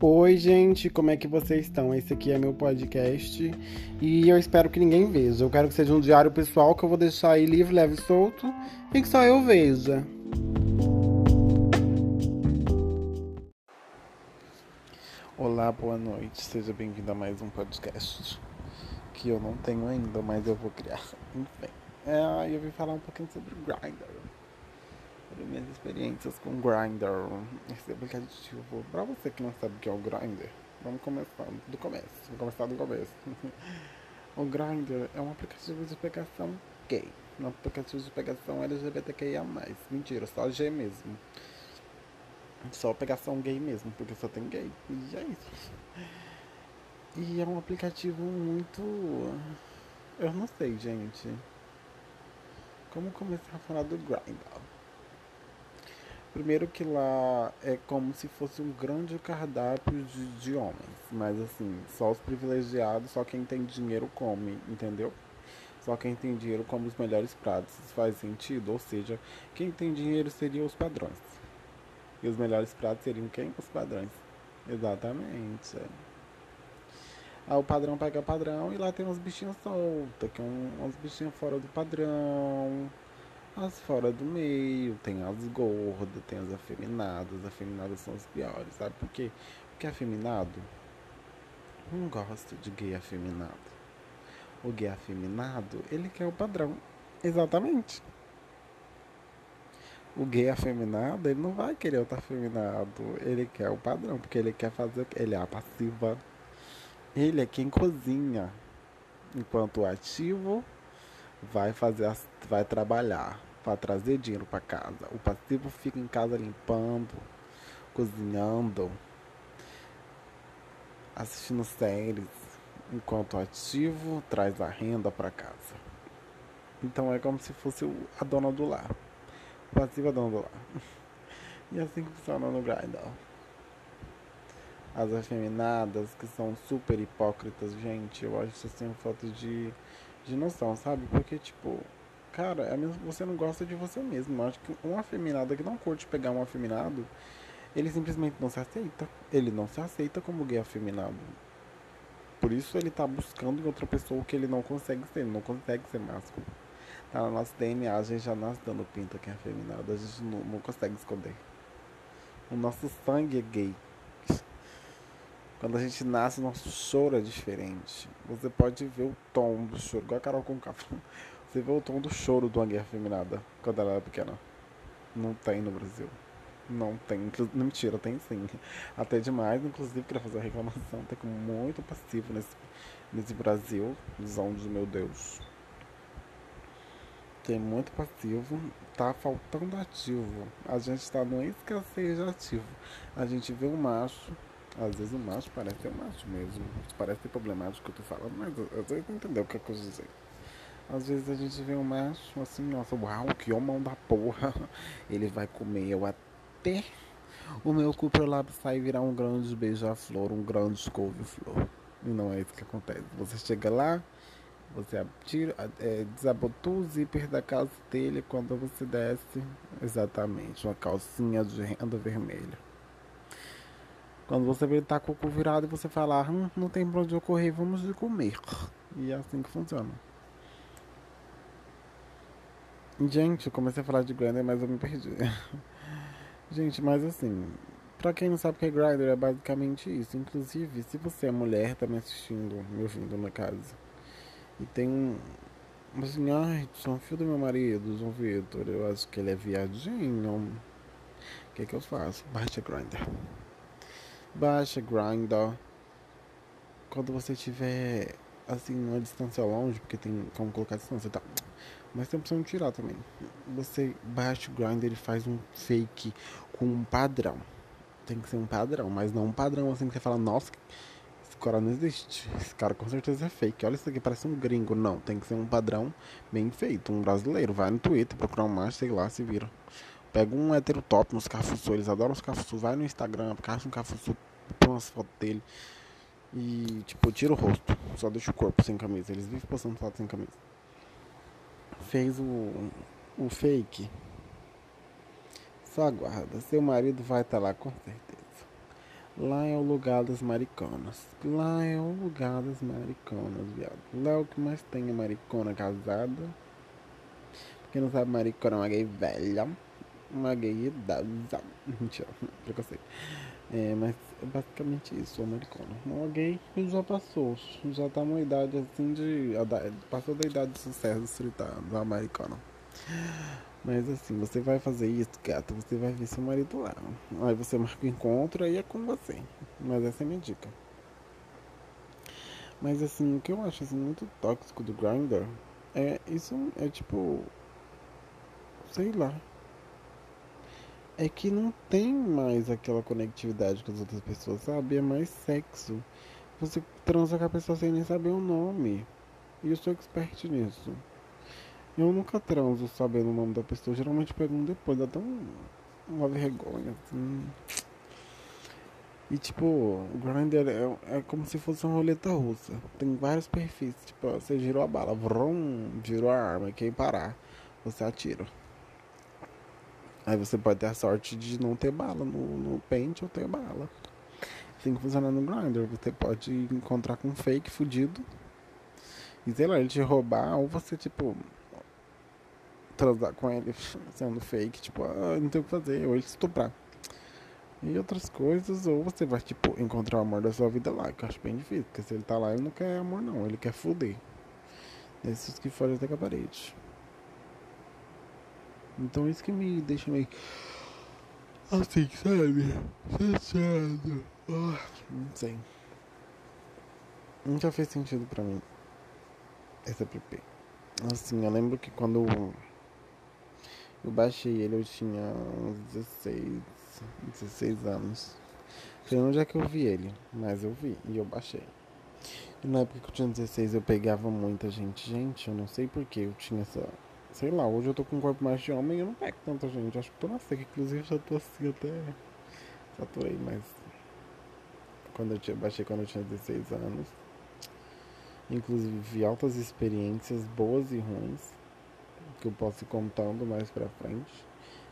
Oi, gente, como é que vocês estão? Esse aqui é meu podcast e eu espero que ninguém veja. Eu quero que seja um diário pessoal que eu vou deixar aí livre, leve e solto e que só eu veja. Olá, boa noite, seja bem-vindo a mais um podcast que eu não tenho ainda, mas eu vou criar. Enfim, é, eu vim falar um pouquinho sobre Grindr minhas experiências com Grindr, esse aplicativo. Pra você que não sabe o que é o Grindr, vamos começar do começo. Vamos começar do começo. o Grindr é um aplicativo de pegação gay. Um aplicativo de pegação LGBTQIA. Mentira, só G mesmo. Só pegação gay mesmo, porque só tem gay. E é isso. E é um aplicativo muito. Eu não sei, gente. Como começar a falar do Grindr? Primeiro que lá é como se fosse um grande cardápio de, de homens. Mas assim, só os privilegiados, só quem tem dinheiro come, entendeu? Só quem tem dinheiro come os melhores pratos. Isso faz sentido? Ou seja, quem tem dinheiro seriam os padrões. E os melhores pratos seriam quem? Os padrões. Exatamente. É. Aí o padrão pega padrão e lá tem uns bichinhos soltos, que é um, uns bichinhos fora do padrão as fora do meio, tem as gordas, tem as afeminadas. As afeminadas são as piores, sabe por quê? Porque afeminado não gosta de gay afeminado. O gay afeminado, ele quer o padrão. Exatamente. O gay afeminado, ele não vai querer outro afeminado. Ele quer o padrão, porque ele quer fazer. Ele é a passiva. Ele é quem cozinha. Enquanto o ativo vai fazer as, vai trabalhar para trazer dinheiro para casa. O passivo fica em casa limpando, cozinhando, assistindo séries, enquanto o ativo traz a renda para casa. Então é como se fosse a dona do lar. O passivo é a dona do lar. E é assim que funciona no Grindr. As afeminadas que são super hipócritas, gente, eu acho assim falta de, de noção, sabe? Porque, tipo, Cara, é mesmo, você não gosta de você mesmo. Eu acho que um afeminado que não curte pegar um afeminado, ele simplesmente não se aceita. Ele não se aceita como gay afeminado. Por isso ele tá buscando em outra pessoa o que ele não consegue ser. Ele não consegue ser másculo. Tá no nosso DNA, a gente já nasce dando pinta que é afeminado. A gente não, não consegue esconder. O nosso sangue é gay. Quando a gente nasce, nosso choro é diferente. Você pode ver o tom do choro, igual a Carol café. Você vê o tom do choro de uma guerra feminada quando ela era pequena. Não tem no Brasil. Não tem. Mentira, tem sim. Até demais, inclusive, queria fazer uma reclamação. Tem muito passivo nesse, nesse Brasil. Dos meu Deus. Tem muito passivo. Tá faltando ativo. A gente tá numa escassez de ativo. A gente vê um macho. Às vezes o macho parece ser um macho mesmo. Parece ser problemático que eu tô falando, mas às vezes não entendeu o que eu quis dizer. Às vezes a gente vê um macho assim, nossa, uau, que homão da porra. Ele vai comer eu até o meu cu pro lábio sair virar um grande beija-flor, um grande couve-flor. E não é isso que acontece. Você chega lá, você tira, é, desabotou o zíper da calça dele quando você desce. Exatamente, uma calcinha de renda vermelha. Quando você vê tá com o cu virado e você fala, hum, não tem pra onde eu correr, vamos de comer. E é assim que funciona. Gente, eu comecei a falar de Grindr, mas eu me perdi. Gente, mas assim, pra quem não sabe o que é Grindr, é basicamente isso. Inclusive, se você é mulher, tá me assistindo, me ouvindo na casa, e tem um. Assim, ai, sou filho do meu marido, João Vitor, eu acho que ele é viadinho. O que é que eu faço? Baixa Grindr. Baixa Grindr. Quando você tiver, assim, uma distância longe, porque tem como colocar distância, tá? Mas tem a opção de tirar também. Você baixa o Grindr e faz um fake com um padrão. Tem que ser um padrão, mas não um padrão assim que você fala, nossa, esse cara não existe. Esse cara com certeza é fake. Olha isso aqui, parece um gringo. Não, tem que ser um padrão bem feito. Um brasileiro. Vai no Twitter, procurar um macho, sei lá, se vira. Pega um hétero top nos cafuçu, eles adoram os cafuçu. Vai no Instagram, caça um cafuçu, põe umas fotos dele. E, tipo, tira o rosto. Só deixa o corpo sem camisa. Eles vivem postando foto sem camisa fez o, o fake, só aguarda. Seu marido vai estar tá lá com certeza. Lá é o lugar das mariconas. Lá é o lugar das mariconas, viado. Lá é o que mais tem é maricona casada. Quem não sabe, maricona é uma gay velha. Uma gay idosa. Mentira, preconceito. É, mas é basicamente isso, americano. Uma gay que já passou, já tá numa idade assim de. Passou da idade de sucesso dos 30 anos, americana. Mas assim, você vai fazer isso, gata, você vai ver seu marido lá. Aí você marca o encontro, aí é com você. Mas essa é minha dica. Mas assim, o que eu acho assim, muito tóxico do Grindr é isso é tipo. Sei lá é que não tem mais aquela conectividade com as outras pessoas, sabe? É mais sexo. Você transa com a pessoa sem nem saber o nome. E eu sou expert nisso. Eu nunca transo sabendo o nome da pessoa. Geralmente pergunto depois, dá tão uma vergonha, assim. E tipo, o Grindr é, é como se fosse uma roleta russa. Tem vários perfis. Tipo, você girou a bala, vrum, girou a arma, quem parar, você atira. Aí você pode ter a sorte de não ter bala no, no pente ou ter bala. Assim que funciona no Grindr. Você pode encontrar com um fake fudido. E sei lá, ele te roubar, ou você, tipo, transar com ele sendo fake, tipo, ah, não tem o que fazer, ou ele estuprar. E outras coisas, ou você vai, tipo, encontrar o amor da sua vida lá, que eu acho bem difícil, porque se ele tá lá, ele não quer amor, não, ele quer fuder. Esses que fogem até com a parede. Então isso que me deixa meio. Assim, sabe? Fechado. Ah, não sei. Nunca fez sentido pra mim. Esse app. Assim, eu lembro que quando eu baixei ele eu tinha uns 16, 16 anos. Sei onde é que eu vi ele, mas eu vi e eu baixei. E na época que eu tinha 16 eu pegava muita gente. Gente, eu não sei porque eu tinha essa Sei lá, hoje eu tô com um corpo mais de homem e eu não pego tanta gente. Acho que tô na seca, inclusive já tô assim até. Saturei, mas. Quando eu tinha, baixei quando eu tinha 16 anos. Inclusive vi altas experiências boas e ruins. Que eu posso ir contando mais pra frente.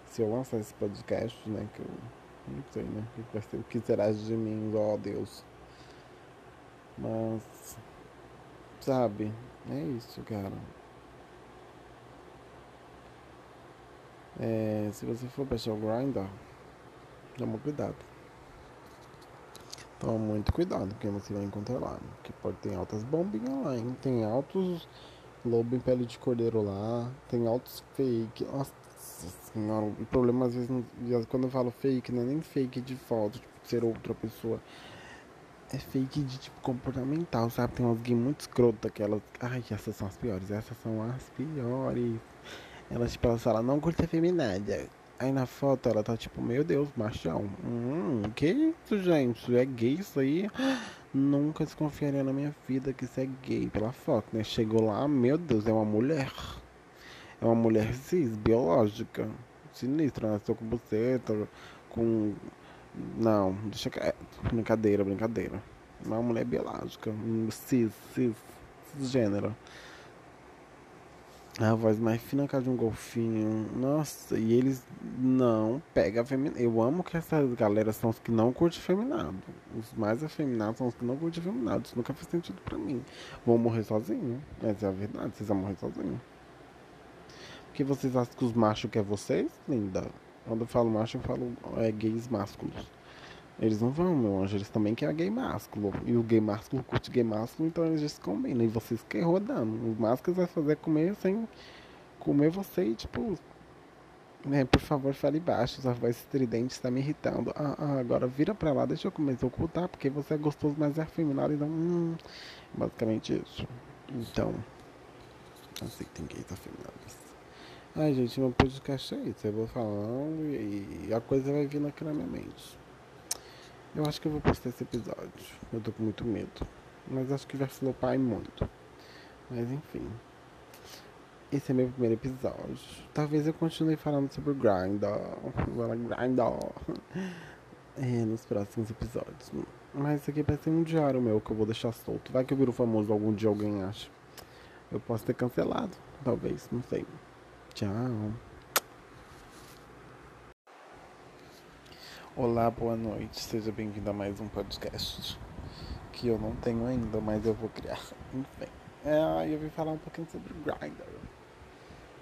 Se eu lançar esse podcast, né? Que eu não sei, né? Que, o que será de mim, ó oh, Deus. Mas. Sabe? É isso, cara. É, se você for o Grindr, toma cuidado. Toma muito cuidado, porque você vai encontrar lá. Que pode ter altas bombinhas lá, hein? Tem altos lobo em pele de cordeiro lá, tem altos fake. Nossa senhora, o problema às vezes, quando eu falo fake, não é nem fake de foto, tipo, ser outra pessoa. É fake de tipo comportamental, sabe? Tem umas gays muito escrotas, aquelas. Ai, essas são as piores, essas são as piores. Ela, tipo, ela fala, não curte feminada. Aí na foto ela tá tipo, meu Deus, machão. Hum, que isso, gente? É gay isso aí? Nunca desconfiaria na minha vida que isso é gay pela foto, né? Chegou lá, meu Deus, é uma mulher. É uma mulher cis, biológica. Sinistra, nasceu com buceta, com. Não, deixa quieto. Brincadeira, brincadeira. É uma mulher biológica. Cis, cis, cisgênero. A voz mais fina que a de um golfinho. Nossa, e eles não pegam feminado. Eu amo que essas galera são os que não curtem feminado. Os mais afeminados são os que não curtem feminado. Isso nunca fez sentido pra mim. Vou morrer sozinho. Essa é a verdade. Vocês vão morrer sozinho. Porque vocês acham que os machos querem vocês, linda? Quando eu falo macho, eu falo é, gays másculos. Eles não vão, meu anjo. Eles também querem gay másculo. E o gay másculo curte gay másculo, então eles se combinam. E vocês que rodando. Os másculos vai fazer comer sem comer você e tipo. Né, por favor, fale baixo. Sua voz estridente está me irritando. Ah, ah, agora vira pra lá, deixa eu começar a ocultar, porque você é gostoso, mas é afeminado. Então, hum, basicamente isso. Então, aceitem gays afeminados. Ai, gente, meu podcast é isso. Eu vou falando e a coisa vai vindo aqui na minha mente. Eu acho que eu vou postar esse episódio. Eu tô com muito medo. Mas acho que vai flopar muito. Mas enfim. Esse é meu primeiro episódio. Talvez eu continue falando sobre o Grindr. Grindr. É, nos próximos episódios. Mas isso aqui vai ser um diário meu que eu vou deixar solto. Vai que eu viro famoso algum dia alguém acha. Eu posso ter cancelado. Talvez, não sei. Tchau. Olá, boa noite, seja bem-vindo a mais um podcast que eu não tenho ainda, mas eu vou criar. Enfim, é, eu vim falar um pouquinho sobre Grindr,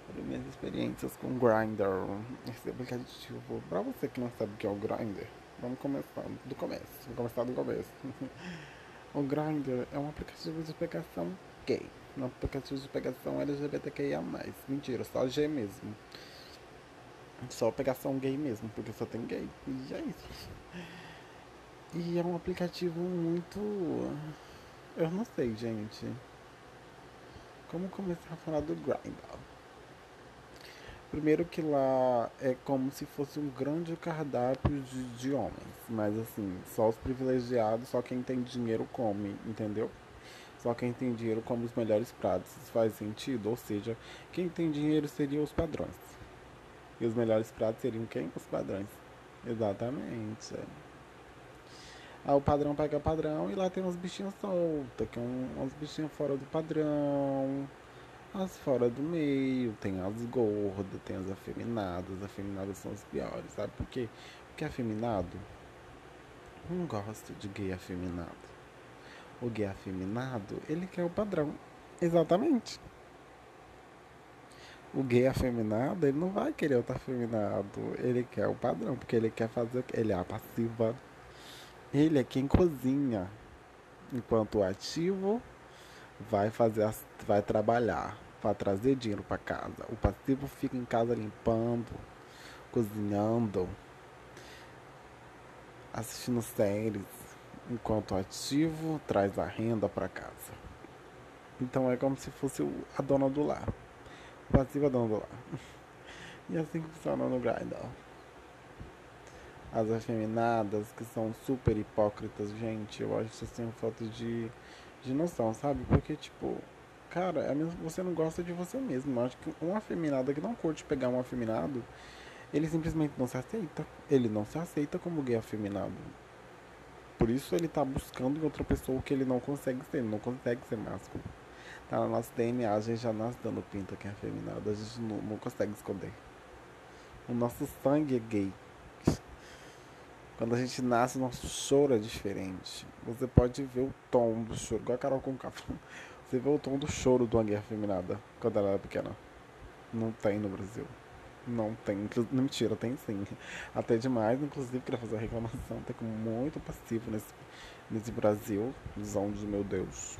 sobre minhas experiências com Grindr, esse aplicativo. Pra você que não sabe o que é o Grindr, vamos começar do começo. Vamos começar do começo. o Grindr é um aplicativo de pegação gay, um aplicativo de pegação LGBTQIA+. Mentira, só G mesmo. Só pegação gay mesmo, porque só tem gay. E é isso. E é um aplicativo muito. Eu não sei, gente. Como começar a falar do Grindr? Primeiro que lá é como se fosse um grande cardápio de, de homens. Mas assim, só os privilegiados, só quem tem dinheiro come, entendeu? Só quem tem dinheiro come os melhores pratos. Isso faz sentido? Ou seja, quem tem dinheiro seriam os padrões. E os melhores pratos seriam quem? Os padrões. Exatamente. Aí o padrão pega padrão e lá tem uns bichinhos soltos, que é um, uns bichinhos fora do padrão, as fora do meio, tem as gordas, tem as afeminadas, as afeminadas são as piores, sabe por quê? Porque afeminado não gosta de gay afeminado. O gay afeminado, ele quer o padrão. Exatamente o gay afeminado, ele não vai querer outro afeminado. Ele quer o padrão, porque ele quer fazer. Ele é a passiva. Ele é quem cozinha. Enquanto o ativo vai fazer as, vai trabalhar para trazer dinheiro para casa. O passivo fica em casa limpando, cozinhando, assistindo séries, enquanto o ativo traz a renda para casa. Então é como se fosse a dona do lar passiva dando lá. E assim que funciona no Grindr. As afeminadas que são super hipócritas, gente, eu acho vocês têm falta de, de noção, sabe? Porque, tipo, cara, é mesmo, você não gosta de você mesmo. Eu acho que uma afeminada que não curte pegar um afeminado, ele simplesmente não se aceita. Ele não se aceita como gay afeminado. Por isso ele tá buscando em outra pessoa que ele não consegue ser. Não consegue ser másculo. Tá no nosso DNA, a gente já nasce dando pinta que é afeminado. A gente não, não consegue esconder. O nosso sangue é gay. Quando a gente nasce, nosso choro é diferente. Você pode ver o tom do choro, igual a Carol com Você vê o tom do choro uma gay afeminada quando ela era pequena. Não tem no Brasil. Não tem. Mentira, tem sim. Até demais, inclusive, queria fazer uma reclamação. Tem como muito passivo nesse, nesse Brasil. Visão de meu Deus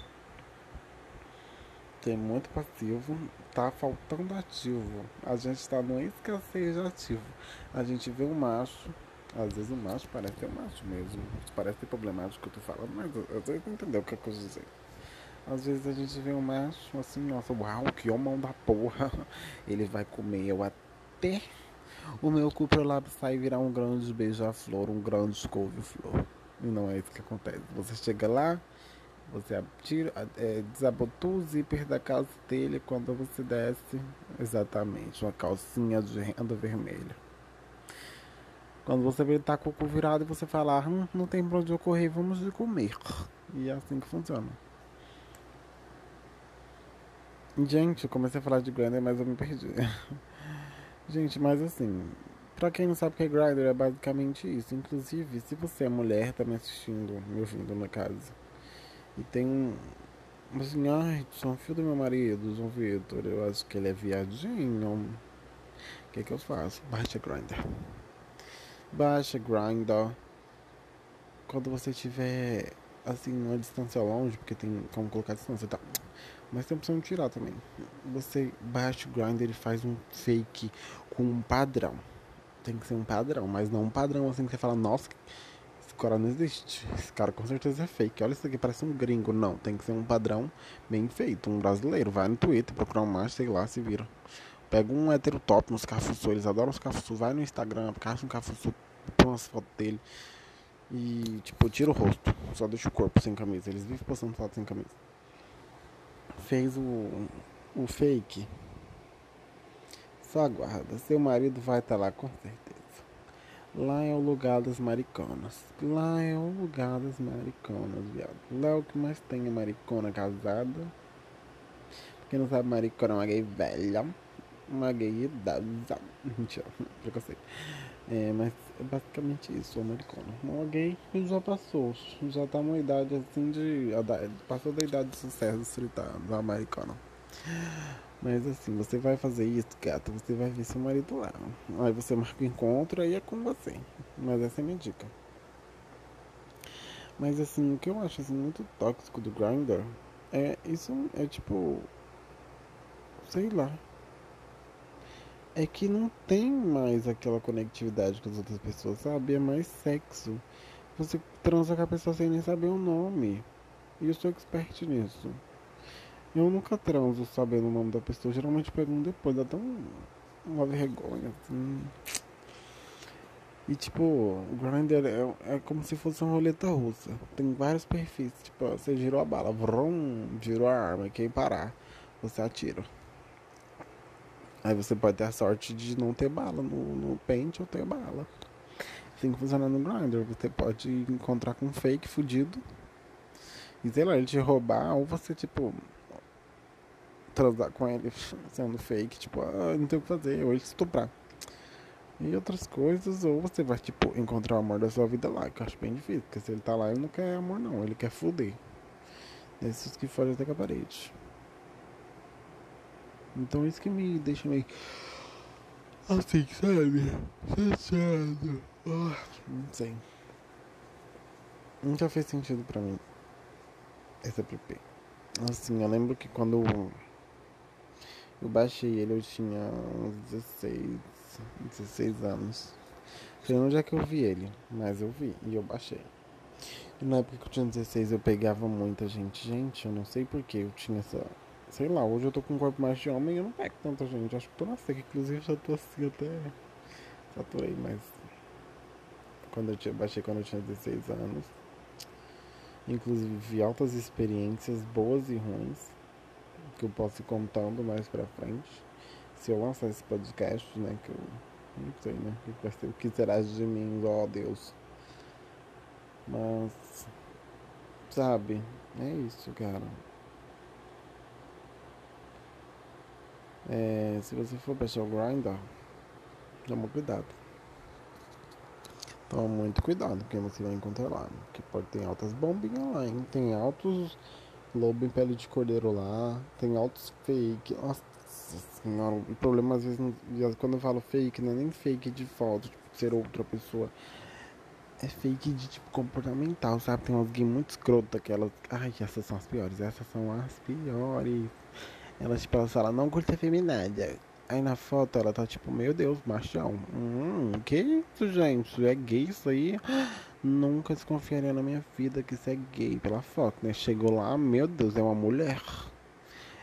tem muito passivo, tá faltando ativo. A gente está no escassez de ativo. A gente vê um macho, às vezes o macho parece ser um macho mesmo. Parece ser problemático que eu tô falando, mas às vezes não o que eu quis dizer. Às vezes a gente vê um macho assim, nossa, uau, que homão da porra. Ele vai comer eu até o meu cu pro lábio virar um grande beija-flor, um grande couve-flor. E não é isso que acontece. Você chega lá, você tira, é, desabotou o zíper da calça dele quando você desce. Exatamente, uma calcinha de renda vermelha. Quando você vê tá com o cu virado e você fala, hum, não tem pra onde eu correr, vamos de comer. E é assim que funciona. Gente, eu comecei a falar de Grindr, mas eu me perdi. Gente, mas assim, pra quem não sabe o que é Grindr, é basicamente isso. Inclusive, se você é mulher, tá me assistindo, me ouvindo no caso e tem um. Assim, ai, sou filho do meu marido, João Vitor. Eu acho que ele é viadinho. O que, que eu faço? Baixa Grindr. Baixa Grindr. Quando você tiver assim, uma distância longe, porque tem como colocar distância, tá? Mas tem opção de tirar também. Você baixa o Grindr e faz um fake com um padrão. Tem que ser um padrão, mas não um padrão assim que você fala, nossa, esse cara não existe. Esse cara com certeza é fake. Olha isso aqui, parece um gringo. Não, tem que ser um padrão bem feito. Um brasileiro. Vai no Twitter, procura um macho, sei lá, se vira. Pega um hétero top nos cafuçu. Eles adoram os cafuçu. Vai no Instagram, caça um cafuçu, põe umas fotos dele. E, tipo, tira o rosto. Só deixa o corpo sem camisa. Eles vivem postando foto sem camisa. Fez o, o fake. Só aguarda. Seu marido vai estar tá lá com certeza. Lá é o lugar das mariconas. Lá é o lugar das mariconas, viado. Lá é o que mais tem é maricona casada. Quem não sabe, maricona é uma gay velha. uma gay idosa. Mentira, preconceito. É, mas é basicamente isso, o americano. Uma gay já passou, já tá numa idade assim de. Passou da idade de sucesso dos 30 anos, o americano. Mas assim, você vai fazer isso, gata, você vai ver seu marido lá. Aí você marca o encontro, aí é com você. Mas essa é a minha dica. Mas assim, o que eu acho assim, muito tóxico do Grindr é isso é tipo. Sei lá. É que não tem mais aquela conectividade com as outras pessoas, sabe? É mais sexo. Você transa com a pessoa sem nem saber o nome. E eu sou expert nisso. Eu nunca transo sabendo o nome da pessoa. Geralmente pergunto depois, dá tão uma vergonha, assim. E tipo, o Grindr é, é como se fosse uma roleta russa. Tem vários perfis. Tipo, você girou a bala, vrum, girou a arma, quem parar, você atira. Aí você pode ter a sorte de não ter bala no, no pente ou ter bala. Assim que funciona no Grindr. Você pode encontrar com um fake fudido. E sei lá, ele te roubar, ou você, tipo, transar com ele sendo fake, tipo, ah, não tem o que fazer, ou ele estuprar. E outras coisas, ou você vai, tipo, encontrar o amor da sua vida lá, que eu acho bem difícil, porque se ele tá lá, ele não quer amor não, ele quer fuder. Esses que fogem até com a parede. Então isso que me deixa meio assim, sabe? Chateado. Ah, não sei. Nunca fez sentido pra mim. Esse app. Assim, eu lembro que quando eu baixei ele, eu tinha uns 16, 16 anos. Foi onde é que eu vi ele, mas eu vi e eu baixei. E na época que eu tinha 16 eu pegava muita gente. Gente, eu não sei porquê, eu tinha essa. Sei lá, hoje eu tô com um corpo mais de homem e eu não pego tanta gente. Acho que tô na seca, inclusive já tô assim até. Saturei, mas. Quando eu tinha, baixei quando eu tinha 16 anos. Inclusive vi altas experiências boas e ruins que eu posso ir contando mais pra frente. Se eu lançar esse podcast, né? Que eu não sei, né? O que, vai ser, o que será de mim, ó oh, Deus. Mas, sabe? É isso, cara. É, se você for baixar o Grindr, toma cuidado. Toma muito cuidado, porque você vai encontrar lá. Que pode ter altas bombinhas lá, hein? Tem altos lobo em pele de cordeiro lá, tem altos fake. Nossa senhora, o problema às vezes, quando eu falo fake, não é nem fake de foto, tipo, ser outra pessoa. É fake de tipo comportamental, sabe? Tem umas gays muito escrotas aquelas. Ai, essas são as piores, essas são as piores. Elas, tipo, elas falam, não curta feminada. Aí na foto ela tá tipo, meu Deus, machão. Hum, que isso, gente? É gay isso aí? Nunca desconfiaria na minha vida que isso é gay pela foto, né? Chegou lá, meu Deus, é uma mulher.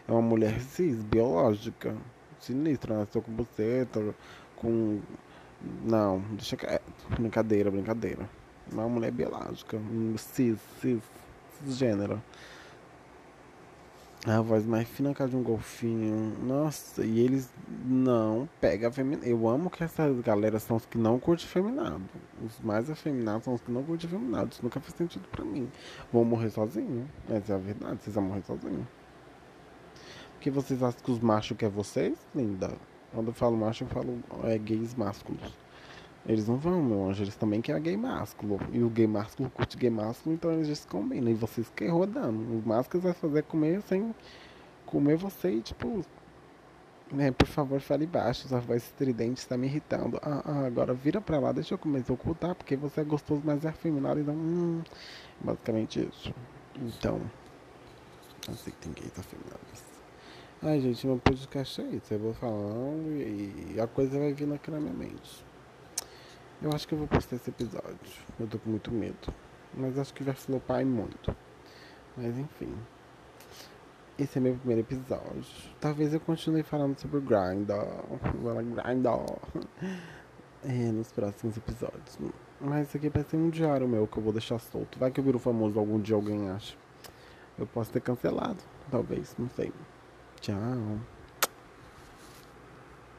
É uma mulher cis, biológica. Sinistra, nasceu com buceta, com. Não, deixa quieto. Brincadeira, brincadeira. É uma mulher biológica. Cis, cis, cisgênero. A voz mais fina que a de um golfinho. Nossa, e eles não pegam afeminado. Eu amo que essas galera são os que não curtem feminado. Os mais afeminados são os que não curtem feminado. Isso nunca fez sentido pra mim. Vou morrer sozinho. Essa é a verdade. Vocês vão morrer sozinho. Porque vocês acham que os machos querem vocês, linda? Quando eu falo macho, eu falo é, gays másculos. Eles não vão, meu anjo. Eles também querem gay másculo. E o gay másculo curte gay másculo, então eles se combinam. E vocês que rodando. Os másculos vai fazer comer sem comer você e tipo. Né, por favor, fale baixo. Sua voz estridente está me irritando. Ah, ah, agora vira pra lá, deixa eu começar a ocultar, porque você é gostoso, mas é afeminado. Então, hum, basicamente isso. Então, aceitem gays afeminados. Ai, gente, meu podcast é isso. Eu vou falando e a coisa vai vindo aqui na minha mente. Eu acho que eu vou postar esse episódio. Eu tô com muito medo. Mas acho que vai flopar muito. Mas enfim. Esse é meu primeiro episódio. Talvez eu continue falando sobre o Grindr. Grindr. É, nos próximos episódios. Mas isso aqui vai ser um diário meu que eu vou deixar solto. Vai que eu viro famoso algum dia alguém acha. Eu posso ter cancelado. Talvez, não sei. Tchau.